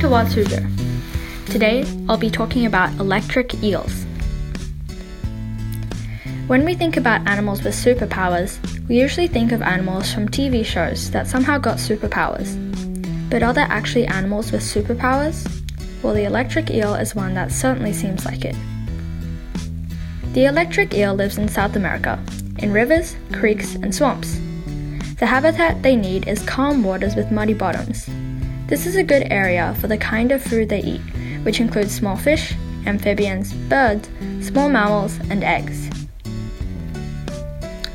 to Wild Suzhou. Today, I'll be talking about electric eels. When we think about animals with superpowers, we usually think of animals from TV shows that somehow got superpowers. But are there actually animals with superpowers? Well, the electric eel is one that certainly seems like it. The electric eel lives in South America, in rivers, creeks, and swamps. The habitat they need is calm waters with muddy bottoms. This is a good area for the kind of food they eat, which includes small fish, amphibians, birds, small mammals, and eggs.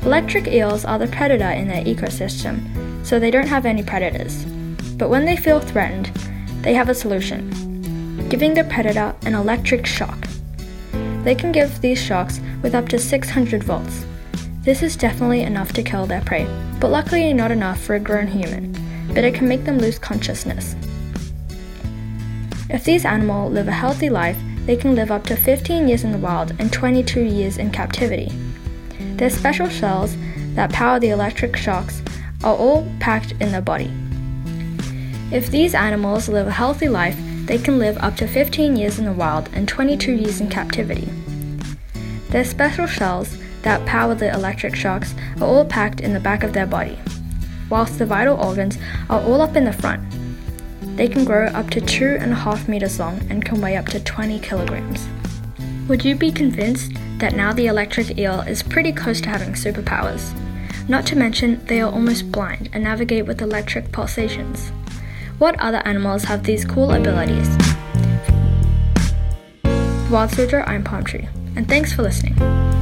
Electric eels are the predator in their ecosystem, so they don't have any predators. But when they feel threatened, they have a solution giving the predator an electric shock. They can give these shocks with up to 600 volts. This is definitely enough to kill their prey, but luckily not enough for a grown human, but it can make them lose consciousness. If these animals live a healthy life, they can live up to 15 years in the wild and 22 years in captivity. Their special cells that power the electric shocks are all packed in their body. If these animals live a healthy life, they can live up to 15 years in the wild and 22 years in captivity. Their special cells that power the electric shocks are all packed in the back of their body, whilst the vital organs are all up in the front. They can grow up to 2.5 meters long and can weigh up to 20 kilograms. Would you be convinced that now the electric eel is pretty close to having superpowers? Not to mention, they are almost blind and navigate with electric pulsations. What other animals have these cool abilities? Wild I'm Palm Tree, and thanks for listening.